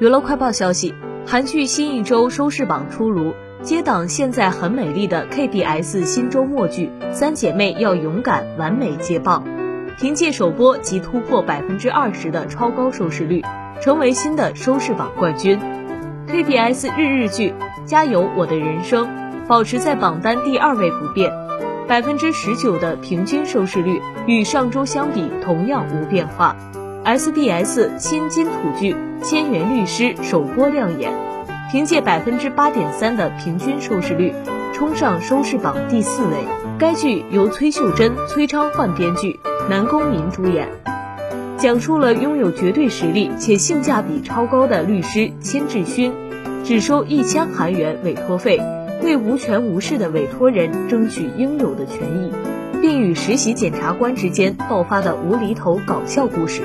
娱乐快报消息，韩剧新一周收视榜出炉，接档现在很美丽的 KBS 新周末剧《三姐妹要勇敢》完美接棒，凭借首播即突破百分之二十的超高收视率，成为新的收视榜冠军。KBS 日日剧《加油我的人生》保持在榜单第二位不变，百分之十九的平均收视率与上周相比同样无变化。SBS 新金土剧《千元律师》首播亮眼，凭借百分之八点三的平均收视率，冲上收视榜第四位。该剧由崔秀珍、崔昌焕编剧，南宫珉主演，讲述了拥有绝对实力且性价比超高的律师千智勋，只收一千韩元委托费，为无权无势的委托人争取应有的权益，并与实习检察官之间爆发的无厘头搞笑故事。